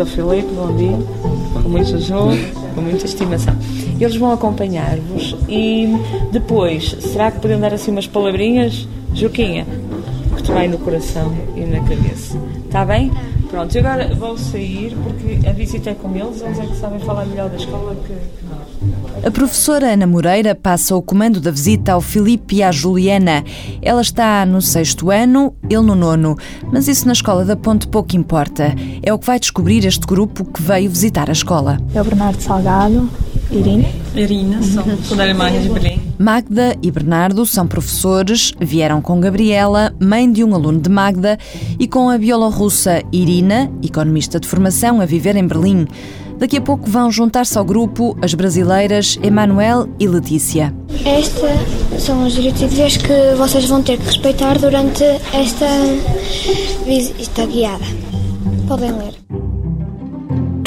Dr. Filipe, bom dia. Com muito jogo, com muita estimação. Eles vão acompanhar-vos e depois, será que podem dar assim umas palavrinhas? Juquinha, que te vai no coração e na cabeça. Está bem? Pronto, agora vou sair porque a visita é com eles, eles é que sabem falar melhor da escola que nós. A professora Ana Moreira passa o comando da visita ao Filipe e à Juliana. Ela está no sexto ano, ele no nono. Mas isso na escola da Ponte pouco importa. É o que vai descobrir este grupo que veio visitar a escola. É o Bernardo Salgado, Irina. Irina, são, são da Alemanha, de Berlim. Magda e Bernardo são professores, vieram com Gabriela, mãe de um aluno de Magda, e com a bielorrussa Irina, economista de formação, a viver em Berlim. Daqui a pouco vão juntar-se ao grupo as brasileiras Emanuel e Letícia. Estas são as diretrizes que vocês vão ter que respeitar durante esta visita guiada. Podem ler.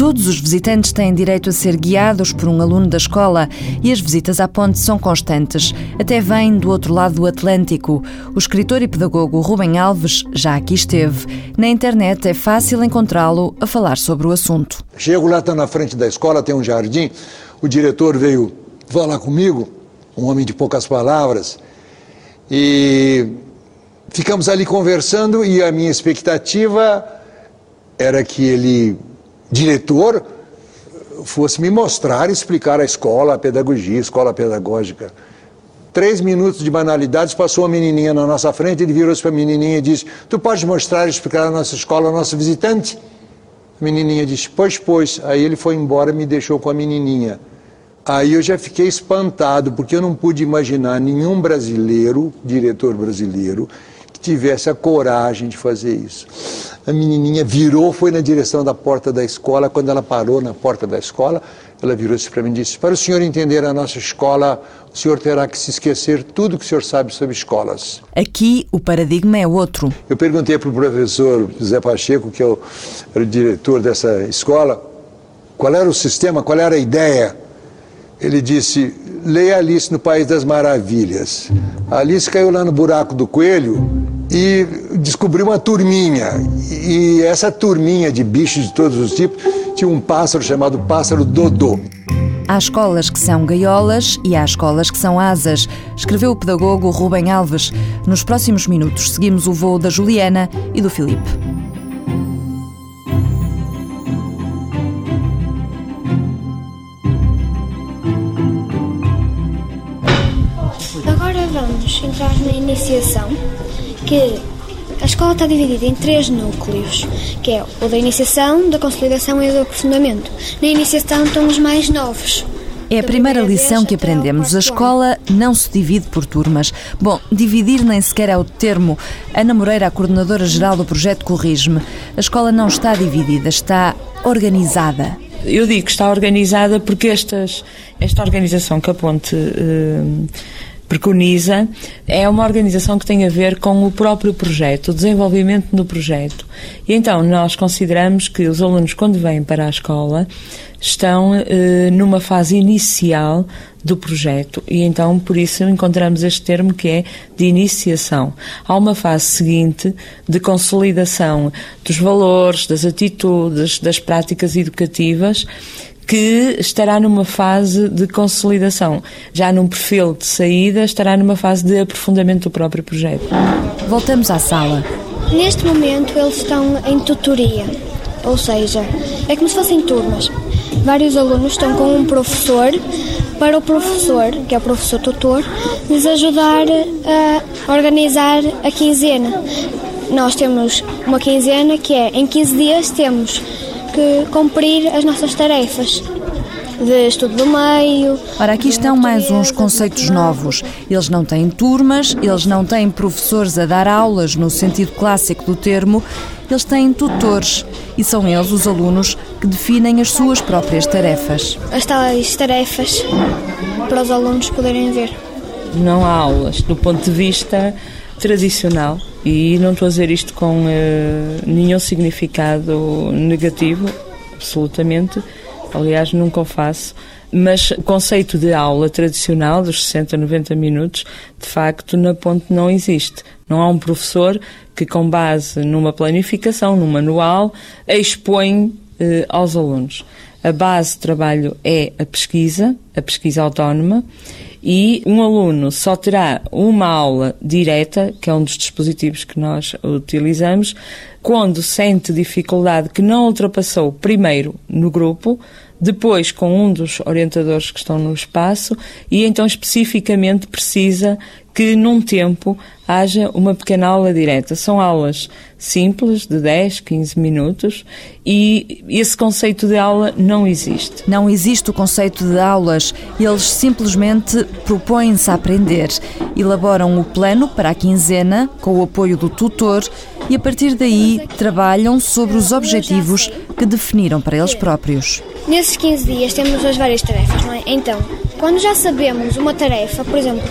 Todos os visitantes têm direito a ser guiados por um aluno da escola e as visitas à ponte são constantes. Até vêm do outro lado do Atlântico. O escritor e pedagogo Rubem Alves já aqui esteve. Na internet é fácil encontrá-lo a falar sobre o assunto. Chego lá, está na frente da escola, tem um jardim. O diretor veio falar comigo, um homem de poucas palavras, e ficamos ali conversando. E a minha expectativa era que ele diretor fosse me mostrar e explicar a escola, a pedagogia, a escola pedagógica. Três minutos de banalidades, passou uma menininha na nossa frente, ele virou-se para a menininha e disse, tu pode mostrar e explicar a nossa escola ao nosso visitante? A menininha disse, pois, pois. Aí ele foi embora e me deixou com a menininha. Aí eu já fiquei espantado, porque eu não pude imaginar nenhum brasileiro, diretor brasileiro, tivesse a coragem de fazer isso. A menininha virou, foi na direção da porta da escola. Quando ela parou na porta da escola, ela virou-se para mim e disse: Para o senhor entender a nossa escola, o senhor terá que se esquecer tudo que o senhor sabe sobre escolas. Aqui o paradigma é outro. Eu perguntei para o professor José Pacheco, que eu era o diretor dessa escola, qual era o sistema, qual era a ideia. Ele disse: leia Alice no País das Maravilhas. A Alice caiu lá no buraco do coelho e descobriu uma turminha. E essa turminha de bichos de todos os tipos tinha um pássaro chamado pássaro Dodô. Há escolas que são gaiolas e há escolas que são asas, escreveu o pedagogo Rubem Alves. Nos próximos minutos seguimos o voo da Juliana e do Filipe. Agora vamos entrar na iniciação, que a escola está dividida em três núcleos, que é o da iniciação, da consolidação e do aprofundamento. Na iniciação estão os mais novos. É a primeira lição que aprendemos. A escola não se divide por turmas. Bom, dividir nem sequer é o termo. Ana Moreira, a coordenadora geral do projeto Corrige-me. A escola não está dividida, está organizada. Eu digo que está organizada porque estas, esta organização que a Ponte eh, preconiza é uma organização que tem a ver com o próprio projeto, o desenvolvimento do projeto. E então nós consideramos que os alunos, quando vêm para a escola, estão eh, numa fase inicial do projeto e então por isso encontramos este termo que é de iniciação. Há uma fase seguinte de consolidação dos valores, das atitudes, das práticas educativas que estará numa fase de consolidação. Já num perfil de saída, estará numa fase de aprofundamento do próprio projeto. Voltamos à sala. Neste momento eles estão em tutoria, ou seja, é como se fossem turmas. Vários alunos estão com um professor para o professor, que é o professor tutor, lhes ajudar a organizar a quinzena. Nós temos uma quinzena que é em 15 dias temos que cumprir as nossas tarefas de estudo do meio. Ora, aqui estão mais uns conceitos novos. Eles não têm turmas, eles não têm professores a dar aulas no sentido clássico do termo, eles têm tutores e são eles, os alunos, que definem as suas próprias tarefas. As tais tarefas para os alunos poderem ver. Não há aulas do ponto de vista tradicional e não estou a dizer isto com uh, nenhum significado negativo, absolutamente. Aliás, nunca o faço. Mas o conceito de aula tradicional, dos 60, 90 minutos, de facto, na ponte não existe. Não há um professor que, com base numa planificação, num manual, expõe eh, aos alunos. A base de trabalho é a pesquisa, a pesquisa autónoma, e um aluno só terá uma aula direta, que é um dos dispositivos que nós utilizamos, quando sente dificuldade que não ultrapassou primeiro no grupo, depois com um dos orientadores que estão no espaço e então especificamente precisa que num tempo haja uma pequena aula direta. São aulas simples, de 10, 15 minutos, e esse conceito de aula não existe. Não existe o conceito de aulas, eles simplesmente propõem-se a aprender. Elaboram o plano para a quinzena, com o apoio do tutor, e a partir daí trabalham sobre os objetivos que definiram para eles próprios. Nesses 15 dias temos as várias tarefas, não é? Então, quando já sabemos uma tarefa, por exemplo,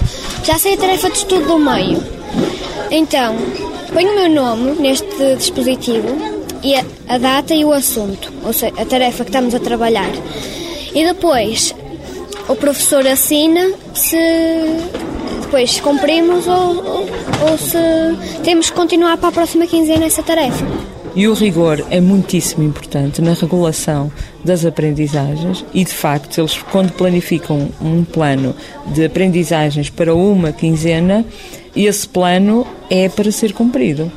já sei a tarefa de estudo do meio, então ponho o meu nome neste dispositivo e a, a data e o assunto, ou seja, a tarefa que estamos a trabalhar. E depois o professor assina se depois cumprimos ou, ou, ou se temos que continuar para a próxima quinzena essa tarefa. E o rigor é muitíssimo importante na regulação das aprendizagens e, de facto, eles, quando planificam um plano de aprendizagens para uma quinzena, esse plano é para ser cumprido.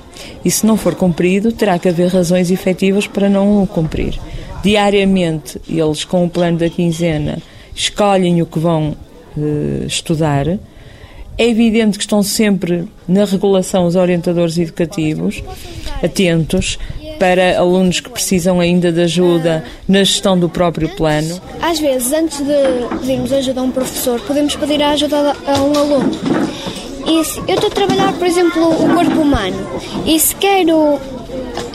E se não for cumprido, terá que haver razões efetivas para não o cumprir. Diariamente, eles, com o plano da quinzena, escolhem o que vão uh, estudar é evidente que estão sempre na regulação os orientadores educativos, atentos para alunos que precisam ainda de ajuda na gestão do próprio plano. Às vezes, antes de pedirmos ajuda a um professor, podemos pedir a ajuda a um aluno. E se eu estou a trabalhar, por exemplo, o corpo humano e se quero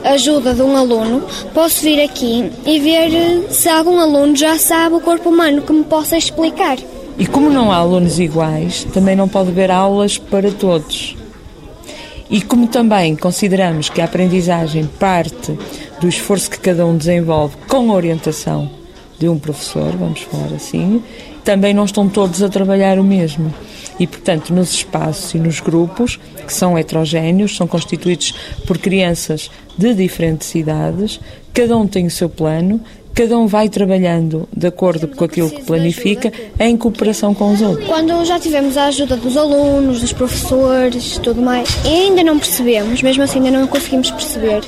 ajuda de um aluno, posso vir aqui e ver se algum aluno já sabe o corpo humano que me possa explicar. E como não há alunos iguais, também não pode haver aulas para todos. E como também consideramos que a aprendizagem parte do esforço que cada um desenvolve com orientação de um professor, vamos falar assim, também não estão todos a trabalhar o mesmo. E, portanto, nos espaços e nos grupos, que são heterogéneos, são constituídos por crianças de diferentes idades, cada um tem o seu plano, cada um vai trabalhando de acordo com aquilo que planifica, em cooperação com os outros. Quando já tivemos a ajuda dos alunos, dos professores, tudo mais, ainda não percebemos, mesmo assim ainda não conseguimos perceber,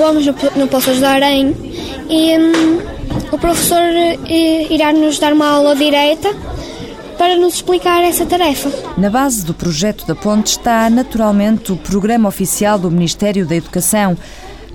vamos no Posso Ajudar em e hum, o professor eh, irá nos dar uma aula direta para nos explicar essa tarefa. Na base do projeto da Ponte está naturalmente o programa oficial do Ministério da Educação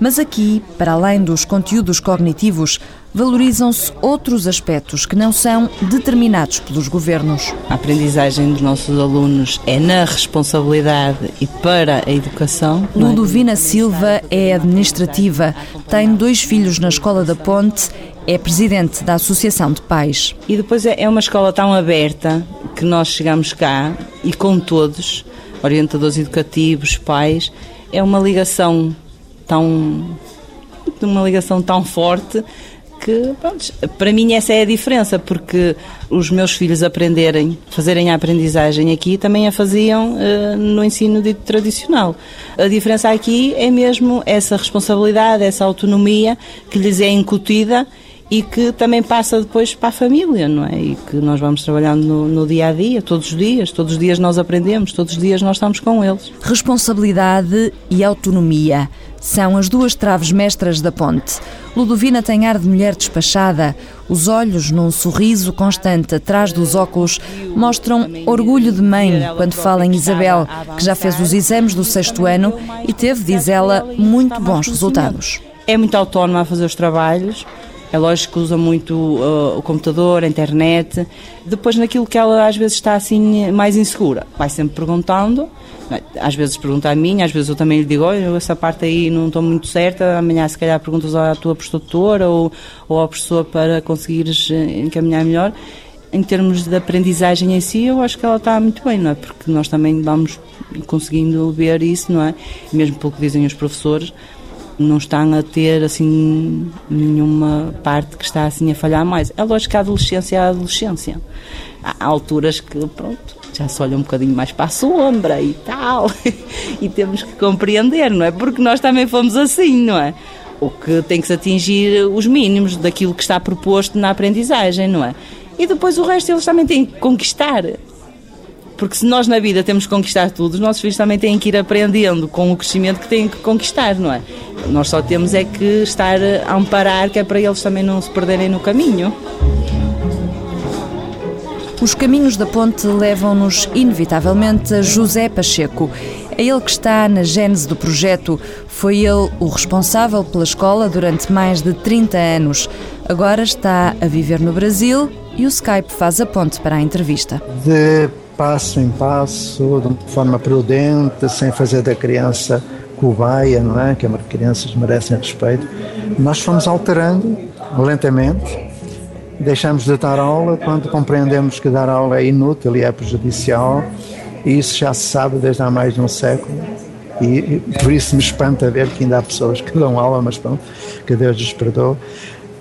mas aqui, para além dos conteúdos cognitivos, valorizam-se outros aspectos que não são determinados pelos governos. A aprendizagem dos nossos alunos é na responsabilidade e para a educação. É? Ludovina Silva é administrativa, tem dois filhos na Escola da Ponte, é presidente da Associação de Pais. E depois é, é uma escola tão aberta que nós chegamos cá e com todos, orientadores educativos, pais, é uma ligação tão de uma ligação tão forte que, pronto, para mim essa é a diferença, porque os meus filhos aprenderem, fazerem a aprendizagem aqui, também a faziam uh, no ensino dito tradicional. A diferença aqui é mesmo essa responsabilidade, essa autonomia que lhes é incutida e que também passa depois para a família, não é? E que nós vamos trabalhando no, no, dia a dia, todos os dias, todos os dias nós aprendemos, todos os dias nós estamos com eles. Responsabilidade e autonomia são as duas traves mestras da ponte. Ludovina tem ar de mulher despachada. Os olhos, num sorriso constante atrás dos óculos, mostram orgulho de mãe quando fala em Isabel, que já fez os exames do sexto ano e teve, diz ela, muito bons resultados. É muito autónoma a fazer os trabalhos. É lógico que usa muito uh, o computador, a internet. Depois, naquilo que ela às vezes está assim mais insegura, vai sempre perguntando às vezes pergunta a mim, às vezes eu também lhe digo, olha, essa parte aí não estou muito certa, amanhã se calhar perguntas à tua professora ou, ou ao para conseguires eh, encaminhar melhor. Em termos de aprendizagem em si, eu acho que ela está muito bem, não é? Porque nós também vamos conseguindo ver isso, não é? Mesmo pelo que dizem os professores, não estão a ter assim nenhuma parte que está assim a falhar mais. É lógico que a adolescência é a adolescência. Há alturas que, pronto, já se olha um bocadinho mais para a sombra e tal. e temos que compreender, não é? Porque nós também fomos assim, não é? O que tem que se atingir os mínimos daquilo que está proposto na aprendizagem, não é? E depois o resto eles também têm que conquistar. Porque se nós na vida temos que conquistar tudo, os nossos filhos também têm que ir aprendendo com o crescimento que têm que conquistar, não é? Nós só temos é que estar a amparar, que é para eles também não se perderem no caminho. Os caminhos da ponte levam-nos inevitavelmente a José Pacheco. É ele que está na gênese do projeto. Foi ele o responsável pela escola durante mais de 30 anos. Agora está a viver no Brasil e o Skype faz a ponte para a entrevista. De passo em passo, de uma forma prudente, sem fazer da criança cobaia, não é? Que as crianças merecem respeito. Nós fomos alterando lentamente deixamos de dar aula quando compreendemos que dar aula é inútil e é prejudicial, e isso já se sabe desde há mais de um século. E, por isso me espanta ver que ainda há pessoas que dão aula, mas pronto, que Deus lhes perdoe.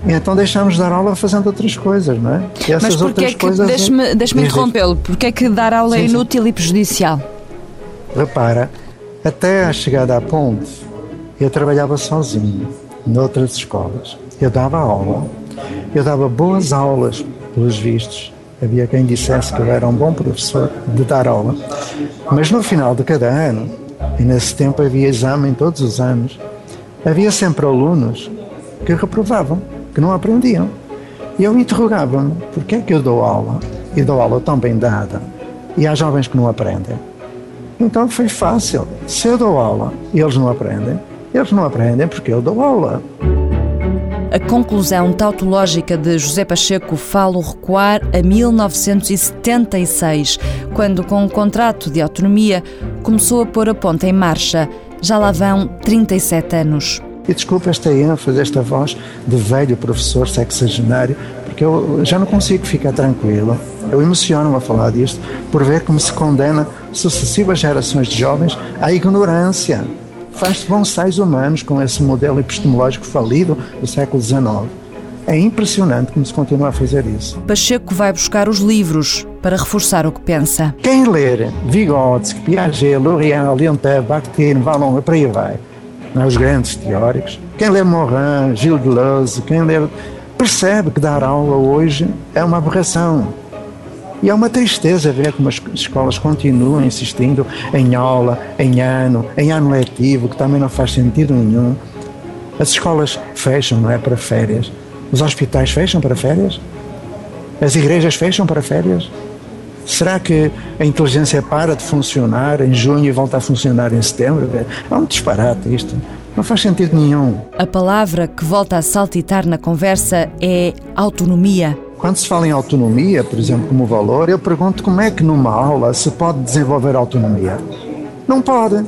E então deixamos de dar aula fazendo outras coisas, não é? E essas mas porquê é que, coisas. Deixe-me deixe interrompê-lo, porque é que dar aula é sim, é inútil sim. e prejudicial? Repara, até a chegada à ponte, eu trabalhava sozinho, noutras escolas. Eu dava aula eu dava boas aulas, pelos vistos. Havia quem dissesse que eu era um bom professor de dar aula. Mas no final de cada ano, e nesse tempo havia exame todos os anos, havia sempre alunos que reprovavam, que não aprendiam. E eu interrogava-me, porquê é que eu dou aula? E dou aula tão bem dada. E há jovens que não aprendem. Então foi fácil. Se eu dou aula e eles não aprendem, eles não aprendem porque eu dou aula. A conclusão tautológica de José Pacheco fala recuar a 1976, quando, com o contrato de autonomia, começou a pôr a ponta em marcha. Já lá vão 37 anos. E desculpa esta ênfase, esta voz de velho professor sexagenário, porque eu já não consigo ficar tranquilo. Eu emociono-me a falar disto, por ver como se condena sucessivas gerações de jovens à ignorância faz bonsais humanos com esse modelo epistemológico falido do século XIX. É impressionante como se continua a fazer isso. Pacheco vai buscar os livros para reforçar o que pensa. Quem ler Vygotsky, Piaget, L'Oréal, Leontief, Bakhtin, Vallon, para aí vai? Os grandes teóricos, quem lê Morin, Gilles Deleuze, quem lê... percebe que dar aula hoje é uma aberração e é uma tristeza ver como as escolas continuam insistindo em aula, em ano, em ano letivo, que também não faz sentido nenhum. As escolas fecham, não é? Para férias. Os hospitais fecham para férias? As igrejas fecham para férias? Será que a inteligência para de funcionar em junho e volta a funcionar em setembro? É um disparate isto. Não faz sentido nenhum. A palavra que volta a saltitar na conversa é autonomia. Quando se fala em autonomia, por exemplo, como valor, eu pergunto como é que numa aula se pode desenvolver autonomia. Não pode.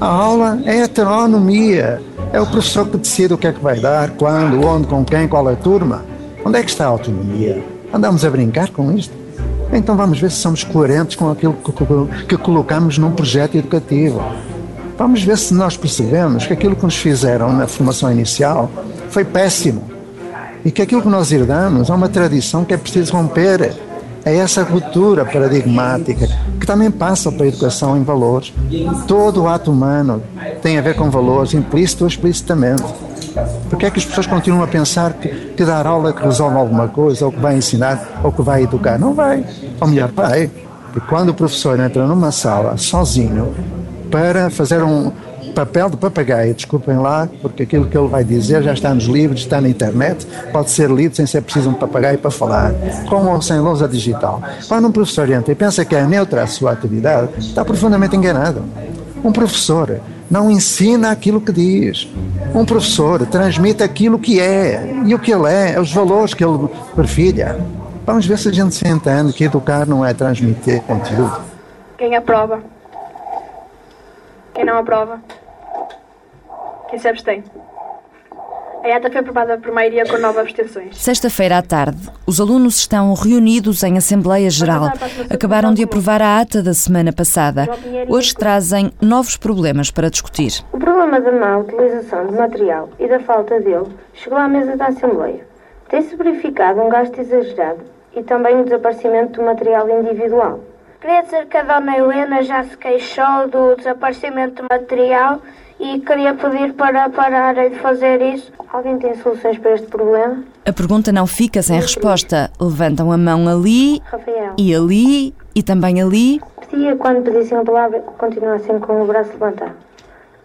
A aula é heteronomia. É o professor que decide o que é que vai dar, quando, onde, com quem, qual é a turma. Onde é que está a autonomia? Andamos a brincar com isto? Então vamos ver se somos coerentes com aquilo que, que, colocamos num projeto educativo. Vamos ver se nós percebemos que aquilo que nos fizeram na formação inicial foi péssimo e que aquilo que nós herdamos é uma tradição que é preciso romper. É essa ruptura paradigmática que também passa pela educação em valores. Todo o ato humano tem a ver com valores, implícito ou explicitamente. Porque é que as pessoas continuam a pensar que, que dar aula que resolve alguma coisa, ou que vai ensinar, ou que vai educar? Não vai. Ou melhor, vai. Porque quando o professor entra numa sala sozinho para fazer um, papel de papagaio, desculpem lá, porque aquilo que ele vai dizer já está nos livros, está na internet, pode ser lido sem ser preciso um papagaio para falar, com ou sem lousa digital. Quando um professor entra e pensa que é neutra a sua atividade, está profundamente enganado. Um professor não ensina aquilo que diz. Um professor transmite aquilo que é. E o que ele é, os valores que ele perfilha. Vamos ver se a gente se entende que educar não é transmitir conteúdo. Quem aprova? Quem não aprova? Quem se abstém? A ata foi aprovada por maioria com nove abstenções. Sexta-feira à tarde, os alunos estão reunidos em Assembleia Geral. Acabaram de aprovar a ata da semana passada. Hoje trazem novos problemas para discutir. O problema da má utilização de material e da falta dele chegou à mesa da Assembleia. Tem-se verificado um gasto exagerado e também o desaparecimento do material individual. Queria dizer que a Dona Helena já se queixou do desaparecimento de material e queria pedir para pararem de fazer isso. Alguém tem soluções para este problema? A pergunta não fica sem resposta. Levantam a mão ali Rafael. e ali e também ali. Pedia quando pedissem a palavra continuassem com o braço levantado.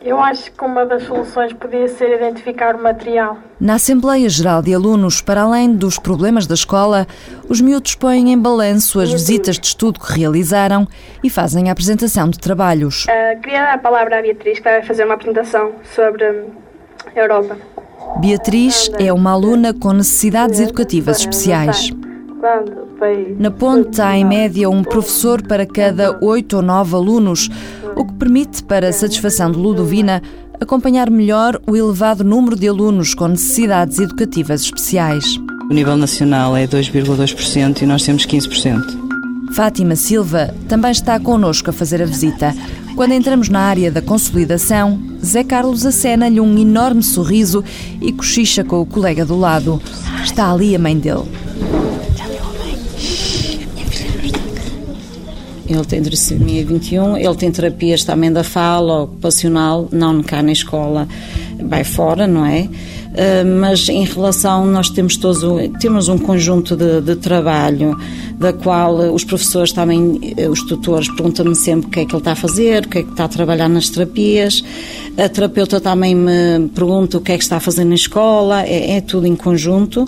Eu acho que uma das soluções podia ser identificar o material. Na Assembleia Geral de Alunos, para além dos problemas da escola, os miúdos põem em balanço as visitas de estudo que realizaram e fazem a apresentação de trabalhos. Uh, queria dar a palavra à Beatriz, que vai fazer uma apresentação sobre hum, a Europa. Beatriz é uma aluna com necessidades educativas especiais. Na ponte há em média um professor para cada oito ou nove alunos, o que permite, para a satisfação de Ludovina, acompanhar melhor o elevado número de alunos com necessidades educativas especiais. O nível nacional é 2,2% e nós temos 15%. Fátima Silva também está connosco a fazer a visita. Quando entramos na área da consolidação, Zé Carlos acena-lhe um enorme sorriso e cochicha com o colega do lado. Está ali a mãe dele. Ele tem trissomia 21, ele tem terapias também da fala, ocupacional, não cá na escola, vai fora, não é? Uh, mas em relação, nós temos todos temos um conjunto de, de, trabalho, da qual os professores também, eh, os tutores, perguntam-me sempre o que é que ele está a fazer, o que é que está a trabalhar nas terapias. A terapeuta também me pergunta o que é que está a fazer na escola, é, é tudo em conjunto.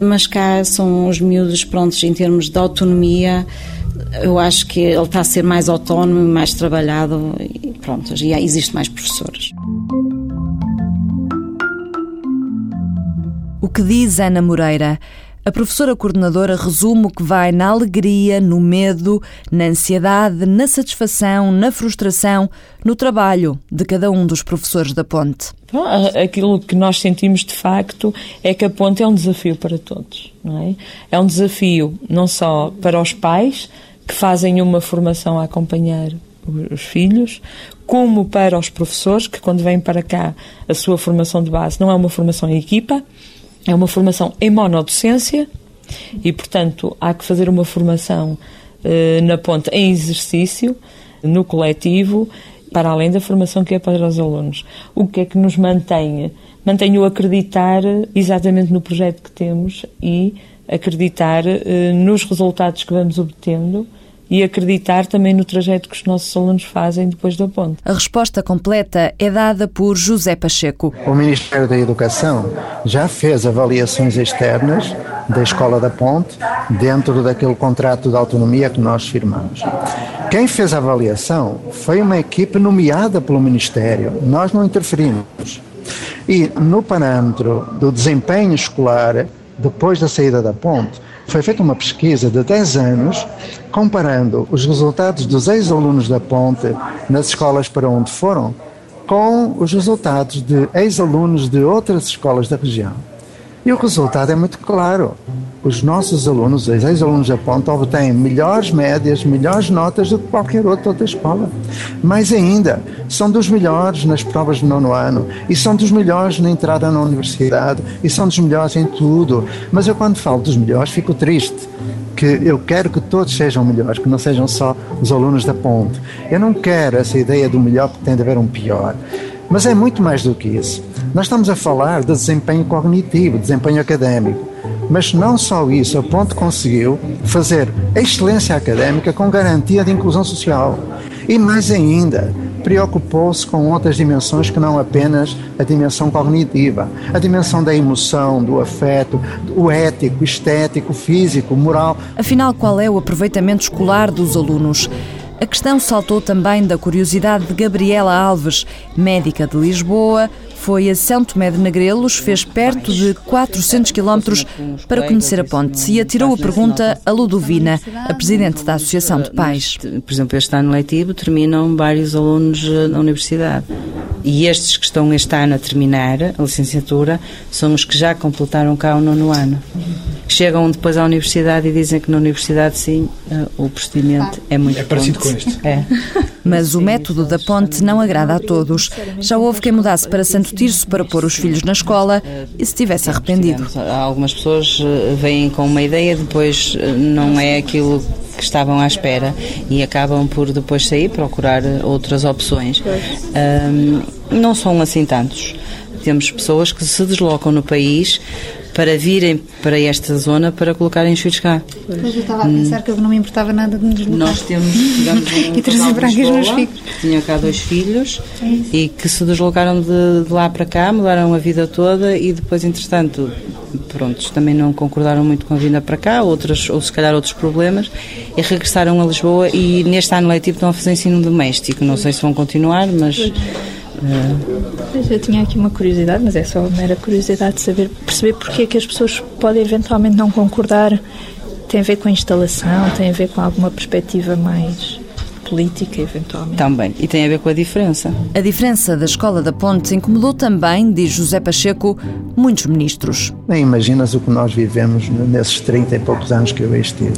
Mas cá são os miúdos prontos em termos de autonomia eu acho que ele está a ser mais autónomo, mais trabalhado e pronto, já existe mais professores. O que diz Ana Moreira? A professora coordenadora resume o que vai na alegria, no medo, na ansiedade, na satisfação, na frustração, no trabalho de cada um dos professores da Ponte. Bom, aquilo que nós sentimos de facto é que a Ponte é um desafio para todos, não é? É um desafio não só para os pais, que fazem uma formação a acompanhar os filhos, como para os professores, que quando vêm para cá, a sua formação de base não é uma formação em equipa, é uma formação em monodocência e, portanto, há que fazer uma formação eh, na ponta em exercício, no coletivo, para além da formação que é para os alunos. O que é que nos mantém? Mantém-o acreditar exatamente no projeto que temos e acreditar eh, nos resultados que vamos obtendo e acreditar também no trajeto que os nossos alunos fazem depois da ponte. A resposta completa é dada por José Pacheco. O Ministério da Educação já fez avaliações externas da Escola da Ponte dentro daquele contrato de autonomia que nós firmamos. Quem fez a avaliação foi uma equipe nomeada pelo Ministério, nós não interferimos. E no parâmetro do desempenho escolar, depois da saída da ponte, foi feita uma pesquisa de 10 anos comparando os resultados dos ex-alunos da Ponte nas escolas para onde foram com os resultados de ex-alunos de outras escolas da região. E o resultado é muito claro. Os nossos alunos, os ex-alunos da Ponta, obtêm melhores médias, melhores notas do que qualquer outra escola. Mais ainda, são dos melhores nas provas de nono ano, e são dos melhores na entrada na universidade, e são dos melhores em tudo. Mas eu, quando falo dos melhores, fico triste, que eu quero que todos sejam melhores, que não sejam só os alunos da Ponte. Eu não quero essa ideia do melhor que tem de haver um pior. Mas é muito mais do que isso. Nós estamos a falar de desempenho cognitivo, desempenho académico. Mas não só isso, a Ponte conseguiu fazer excelência académica com garantia de inclusão social. E mais ainda, preocupou-se com outras dimensões que não apenas a dimensão cognitiva, a dimensão da emoção, do afeto, o ético, estético, físico, moral. Afinal, qual é o aproveitamento escolar dos alunos? A questão saltou também da curiosidade de Gabriela Alves, médica de Lisboa, foi a São Tomé de Negrelos, fez perto de 400 quilómetros para conhecer a ponte e atirou a pergunta a Ludovina, a presidente da Associação de Pais. Por exemplo, este ano letivo terminam vários alunos eh, na universidade. E estes que estão este ano a terminar a licenciatura são os que já completaram cá o nono ano. Chegam depois à universidade e dizem que na universidade, sim, eh, o procedimento é muito É parecido com este. É. Mas o método da ponte não agrada a todos. Já houve quem mudasse para Santo Tirso para pôr os filhos na escola e se tivesse arrependido. Algumas pessoas eh, vêm com uma ideia, depois eh, não é aquilo que estavam à espera e acabam por depois sair procurar outras opções. Um, não são assim tantos. Temos pessoas que se deslocam no país para virem para esta zona para colocarem os filhos cá. Mas eu estava a pensar que eu não me importava nada de me deslocar. Nós temos, tivemos um e trazer para aqui os meus filhos. Que tinha cá dois filhos é e que se deslocaram de, de, lá para cá, mudaram a vida toda e depois, entretanto, prontos, também não concordaram muito com a vinda para cá, outros, ou se calhar outros problemas, e regressaram a Lisboa e neste ano letivo estão a fazer ensino doméstico. Não sei se vão continuar, mas. Eu tinha aqui uma curiosidade, mas é só uma mera curiosidade de saber, perceber porque é que as pessoas podem eventualmente não concordar. Tem a ver com a instalação, tem a ver com alguma perspectiva mais política, eventualmente. Também, e tem a ver com a diferença. A diferença da Escola da Ponte incomodou também, diz José Pacheco, muitos ministros. Nem imaginas o que nós vivemos nesses 30 e poucos anos que eu estive.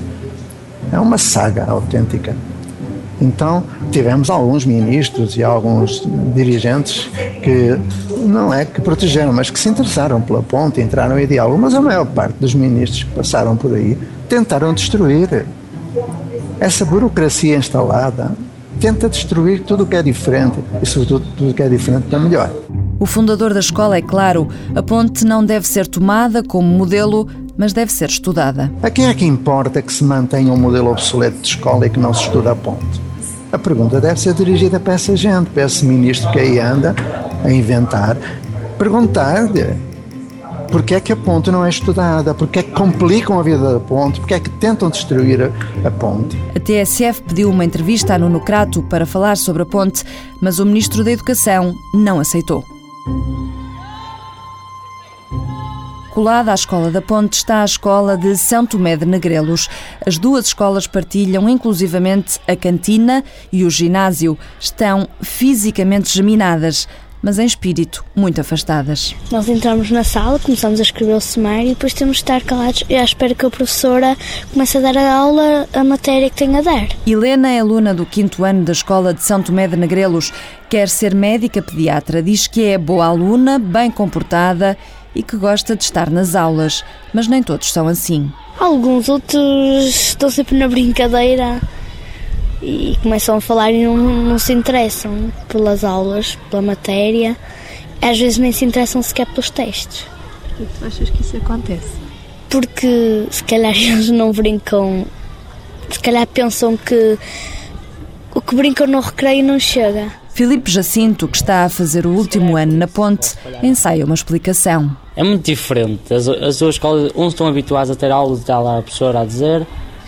É uma saga autêntica. Então, tivemos alguns ministros e alguns dirigentes que não é que protegeram, mas que se interessaram pela ponte, entraram em diálogo. Mas a maior parte dos ministros que passaram por aí tentaram destruir. Essa burocracia instalada tenta destruir tudo o que é diferente e, sobretudo, tudo o que é diferente para melhor. O fundador da escola é claro: a ponte não deve ser tomada como modelo, mas deve ser estudada. A quem é que importa que se mantenha um modelo obsoleto de escola e que não se estuda a ponte? A pergunta deve ser dirigida para essa gente, para esse ministro que aí anda a inventar, perguntar-lhe porque é que a ponte não é estudada, porque é que complicam a vida da ponte, porque é que tentam destruir a, a ponte. A TSF pediu uma entrevista a Nuno Crato para falar sobre a ponte, mas o Ministro da Educação não aceitou. Colada à Escola da Ponte está a Escola de São Tomé de Negrelos. As duas escolas partilham inclusivamente a cantina e o ginásio. Estão fisicamente geminadas, mas em espírito muito afastadas. Nós entramos na sala, começamos a escrever o sumário e depois temos de estar calados e à espera que a professora comece a dar a aula a matéria que tem a dar. Helena é aluna do quinto ano da Escola de São Tomé de Negrelos. Quer ser médica pediatra, diz que é boa aluna, bem comportada e que gosta de estar nas aulas, mas nem todos são assim. Alguns outros estão sempre na brincadeira e começam a falar e não, não se interessam pelas aulas, pela matéria. Às vezes nem se interessam sequer pelos testes. Por que tu achas que isso acontece? Porque se calhar eles não brincam, se calhar pensam que o que brincam no recreio não chega. Filipe Jacinto, que está a fazer o último ano na ponte, ensaia uma explicação. É muito diferente. As, as duas escolas, uns estão habituados a ter aulas e está lá a professora a dizer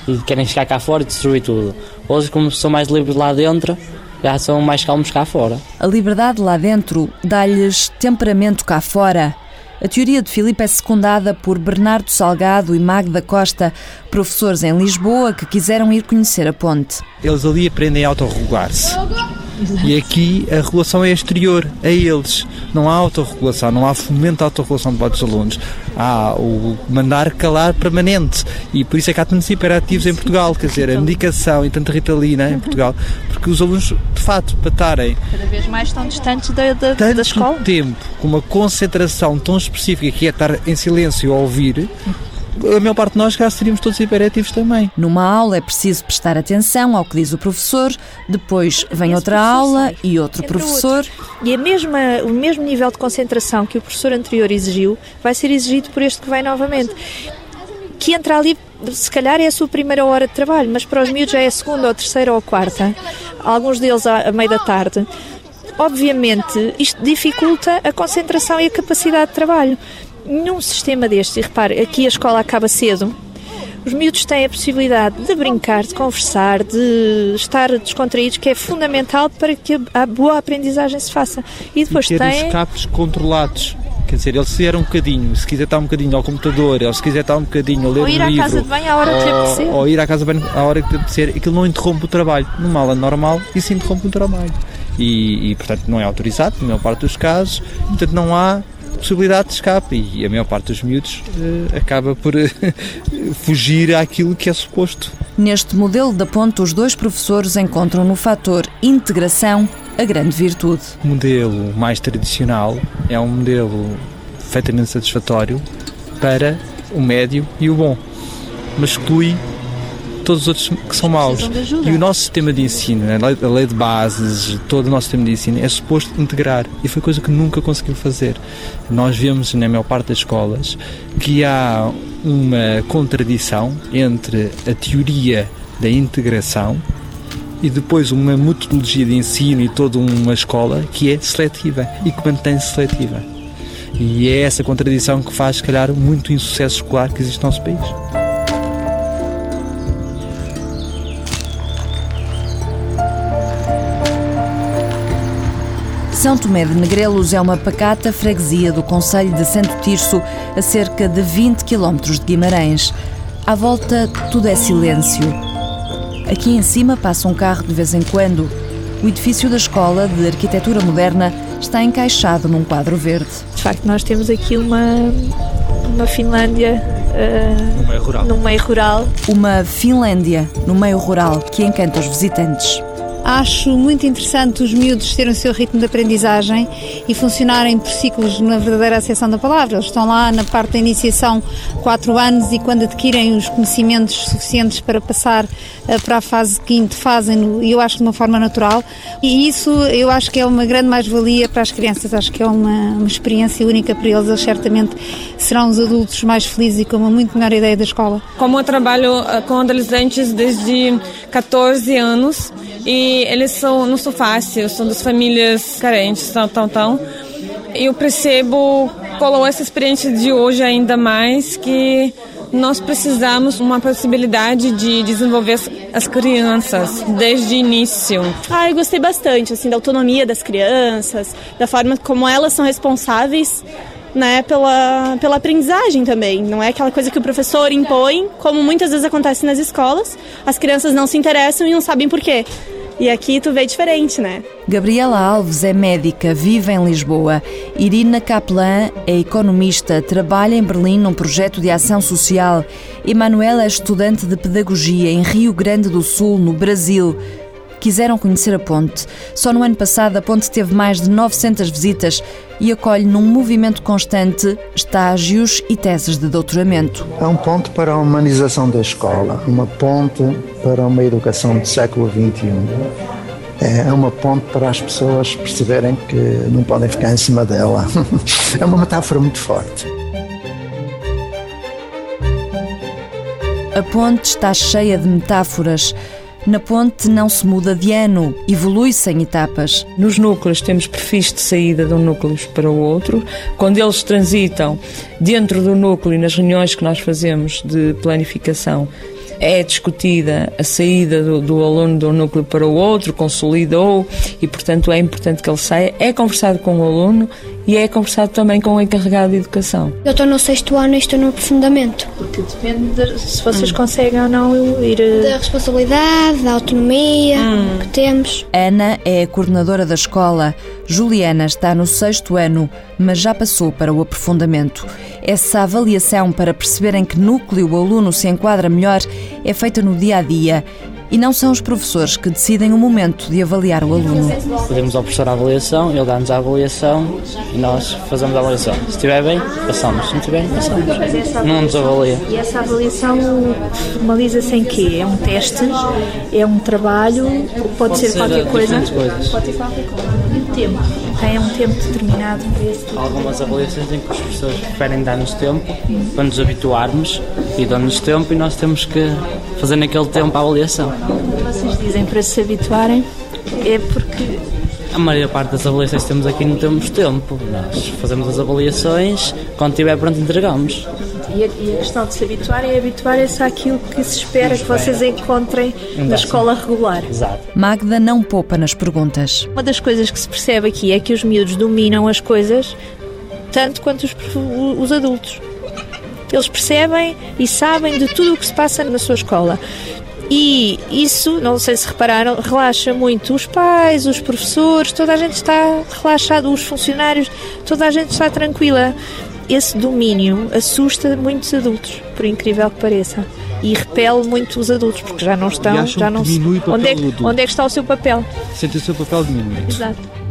e querem ficar cá fora e destruir tudo. Outros, como são mais livres lá dentro, já são mais calmos cá fora. A liberdade lá dentro dá-lhes temperamento cá fora. A teoria de Filipe é secundada por Bernardo Salgado e Magda Costa, professores em Lisboa que quiseram ir conhecer a ponte. Eles ali aprendem a autorregular-se. E aqui a regulação é exterior a eles. Não há autorregulação, não há fomento da autorregulação de dos alunos. Há o mandar calar permanente. E por isso é que há tantos hiperativos em Portugal, quer dizer, a medicação e tanta ritalina em Portugal, porque os alunos, de facto, para estarem. Cada vez mais estão distantes da, da, da escola. tempo, com uma concentração tão específica que é estar em silêncio a ouvir a maior parte de nós cá seríamos todos hiperativos também. Numa aula é preciso prestar atenção ao que diz o professor, depois vem outra aula e outro professor. E a mesma, o mesmo nível de concentração que o professor anterior exigiu vai ser exigido por este que vai novamente. Que entra ali, se calhar é a sua primeira hora de trabalho, mas para os miúdos já é a segunda ou terceira ou quarta, alguns deles à meia da tarde. Obviamente, isto dificulta a concentração e a capacidade de trabalho num sistema deste, e repare, aqui a escola acaba cedo, os miúdos têm a possibilidade de brincar, de conversar, de estar descontraídos, que é fundamental para que a boa aprendizagem se faça. E depois e ter têm... os escapes controlados. Quer dizer, ele se der um bocadinho, se quiser estar um bocadinho ao computador, ou se quiser estar um bocadinho a ler ou ir um livro, à casa de banho à hora ou, de apetecer. Ou ir à casa de banho à hora de apetecer, aquilo não interrompe o trabalho. Numa aula normal, isso interrompe o trabalho. E, e, portanto, não é autorizado, na maior parte dos casos, portanto, não há possibilidade de escape e a maior parte dos miúdos uh, acaba por uh, fugir àquilo que é suposto. Neste modelo da ponte, os dois professores encontram no fator integração a grande virtude. O modelo mais tradicional é um modelo perfeitamente satisfatório para o médio e o bom, mas exclui todos os outros que são maus. E o nosso sistema de ensino, a lei, a lei de bases, todo o nosso sistema de ensino é suposto integrar e foi coisa que nunca conseguiu fazer. Nós vemos na maior parte das escolas que há uma contradição entre a teoria da integração e depois uma metodologia de ensino e toda uma escola que é seletiva e que mantém-se seletiva. E é essa contradição que faz, se calhar, muito insucesso escolar que existe no nosso país. São Tomé de Negrelos é uma pacata freguesia do Conselho de Santo Tirso, a cerca de 20 km de Guimarães. À volta, tudo é silêncio. Aqui em cima passa um carro de vez em quando. O edifício da Escola de Arquitetura Moderna está encaixado num quadro verde. De facto, nós temos aqui uma, uma Finlândia uh, no, meio rural. no meio rural. Uma Finlândia no meio rural que encanta os visitantes. Acho muito interessante os miúdos terem o seu ritmo de aprendizagem e funcionarem por ciclos na verdadeira acessão da palavra. Eles estão lá na parte da iniciação quatro anos e quando adquirem os conhecimentos suficientes para passar uh, para a fase quinta, fazem e eu acho de uma forma natural. E isso eu acho que é uma grande mais-valia para as crianças. Acho que é uma, uma experiência única para eles. Eles certamente serão os adultos mais felizes e com uma muito melhor ideia da escola. Como eu trabalho uh, com adolescentes desde 14 anos, e eles são, não são fáceis, são das famílias carentes, tão, tão, tão. Eu percebo, com essa experiência de hoje ainda mais, que nós precisamos uma possibilidade de desenvolver as crianças desde o início. Ah, eu gostei bastante, assim, da autonomia das crianças, da forma como elas são responsáveis né, pela, pela aprendizagem também. Não é aquela coisa que o professor impõe, como muitas vezes acontece nas escolas. As crianças não se interessam e não sabem por quê. E aqui tu vê diferente, né? Gabriela Alves é médica, vive em Lisboa. Irina Kaplan é economista, trabalha em Berlim num projeto de ação social. Emanuela é estudante de pedagogia em Rio Grande do Sul, no Brasil quiseram conhecer a ponte. Só no ano passado a ponte teve mais de 900 visitas e acolhe num movimento constante estágios e teses de doutoramento. É um ponto para a humanização da escola, uma ponte para uma educação do século XXI. É uma ponte para as pessoas perceberem que não podem ficar em cima dela. É uma metáfora muito forte. A ponte está cheia de metáforas. Na ponte não se muda de ano, evolui-se em etapas. Nos núcleos temos perfis de saída de um núcleo para o outro. Quando eles transitam dentro do núcleo e nas reuniões que nós fazemos de planificação, é discutida a saída do, do, aluno de um núcleo para o outro, consolidou e, portanto, é importante que ele saia. É conversado com o aluno e é conversado também com o encarregado de educação. Eu estou no sexto ano e estou no aprofundamento. Porque depende de se vocês hum. conseguem ou não ir. Eh, da responsabilidade, da autonomia hum. que temos. Ana é a coordenadora da escola. Juliana está no sexto ano, mas já passou para o aprofundamento. Essa avaliação para perceber em que núcleo o aluno se enquadra melhor é feita no dia a dia e não são os professores que decidem o momento de avaliar o aluno. Pedimos ao professor a avaliação, ele dá-nos a avaliação e nós fazemos a avaliação. Se estiver bem, passamos. Se não estiver, passamos. Não nos avalia. E essa avaliação formaliza-se em quê? É um teste? É um trabalho? Pode, pode ser, ser, qualquer coisa? Pode ser qualquer coisa. E o tempo? Tem um tempo determinado para esse tipo Algumas avaliações em que os professores preferem dar-nos tempo para nos habituarmos e dão-nos tempo e nós temos que fazer naquele tempo a avaliação. Vocês dizem para se habituarem, é porque a maior parte das avaliações que temos aqui não temos tempo. Nós fazemos as avaliações, quando estiver pronto entregamos. E a, e a questão de se habituar é habituar-se àquilo que se espera que vocês encontrem na escola regular. Exato. Magda não poupa nas perguntas. Uma das coisas que se percebe aqui é que os miúdos dominam as coisas tanto quanto os, os adultos. Eles percebem e sabem de tudo o que se passa na sua escola. E isso, não sei se repararam, relaxa muito os pais, os professores, toda a gente está relaxada, os funcionários, toda a gente está tranquila. Esse domínio assusta muitos adultos, por incrível que pareça. E repele muito os adultos, porque já não estão. já não diminui se... onde, é, onde é que está o seu papel? Sente o seu papel diminuir. Exato.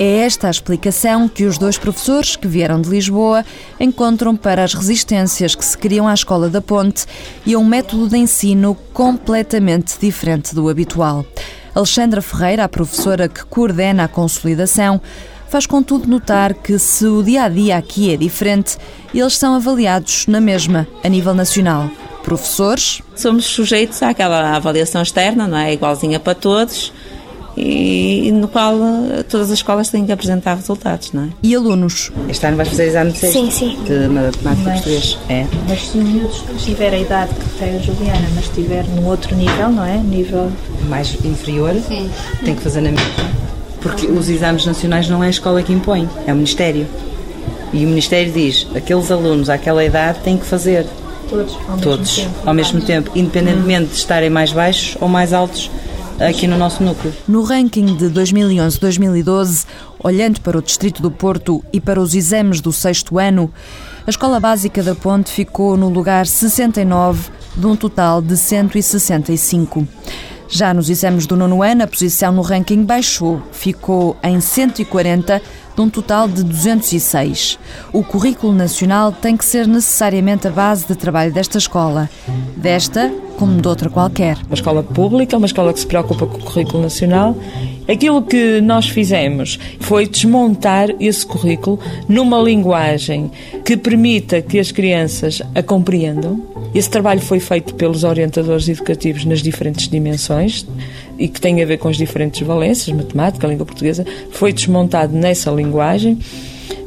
É esta a explicação que os dois professores que vieram de Lisboa encontram para as resistências que se criam à Escola da Ponte e a um método de ensino completamente diferente do habitual. Alexandra Ferreira, a professora que coordena a consolidação, faz contudo notar que se o dia a dia aqui é diferente, eles são avaliados na mesma, a nível nacional. Professores? Somos sujeitos àquela avaliação externa, não é? Igualzinha para todos e no qual eh, todas as escolas têm que apresentar resultados, não é? E alunos? Este ano vais fazer exame de sexto? Sim, sim. De matemática e português? É. Mas se o miúdo tiver a idade que tem a Juliana, mas estiver num outro nível, não é? Nível... Mais inferior, sim. tem que fazer na mesma. Porque os exames nacionais não é a escola que impõe, é o Ministério. E o Ministério diz, aqueles alunos àquela idade têm que fazer. Todos, ao Todos, mesmo tempo. ao mesmo tempo, independentemente de estarem mais baixos ou mais altos aqui no nosso núcleo. No ranking de 2011-2012, olhando para o Distrito do Porto e para os exames do sexto ano, a Escola Básica da Ponte ficou no lugar 69 de um total de 165. Já nos exames do nono ano, a posição no ranking baixou, ficou em 140 de um total de 206. O currículo nacional tem que ser necessariamente a base de trabalho desta escola. Desta, como de outra qualquer. Uma escola pública, uma escola que se preocupa com o currículo nacional. Aquilo que nós fizemos foi desmontar esse currículo numa linguagem que permita que as crianças a compreendam. Esse trabalho foi feito pelos orientadores educativos nas diferentes dimensões e que tem a ver com as diferentes valências, matemática, língua portuguesa, foi desmontado nessa linguagem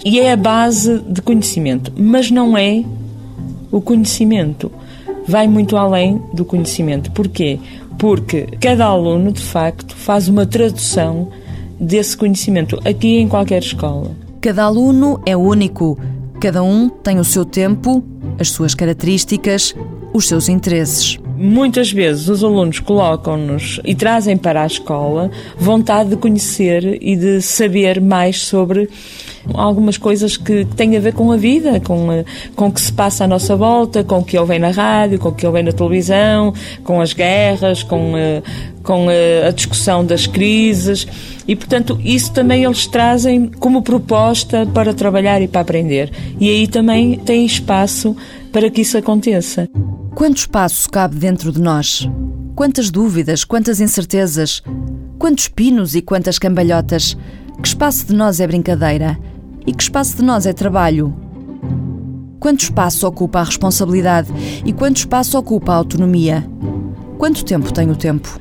e é a base de conhecimento, mas não é o conhecimento. Vai muito além do conhecimento. Porquê? Porque cada aluno, de facto, faz uma tradução desse conhecimento aqui em qualquer escola. Cada aluno é único. Cada um tem o seu tempo, as suas características, os seus interesses. Muitas vezes os alunos colocam-nos e trazem para a escola vontade de conhecer e de saber mais sobre algumas coisas que têm a ver com a vida, com, com o que se passa à nossa volta, com o que ouvem na rádio, com o que ouvem na televisão, com as guerras, com, com a discussão das crises. E, portanto, isso também eles trazem como proposta para trabalhar e para aprender. E aí também tem espaço para que isso aconteça. Quanto espaço cabe dentro de nós? Quantas dúvidas, quantas incertezas, quantos pinos e quantas cambalhotas? Que espaço de nós é brincadeira? E que espaço de nós é trabalho? Quanto espaço ocupa a responsabilidade e quanto espaço ocupa a autonomia? Quanto tempo tem o tempo?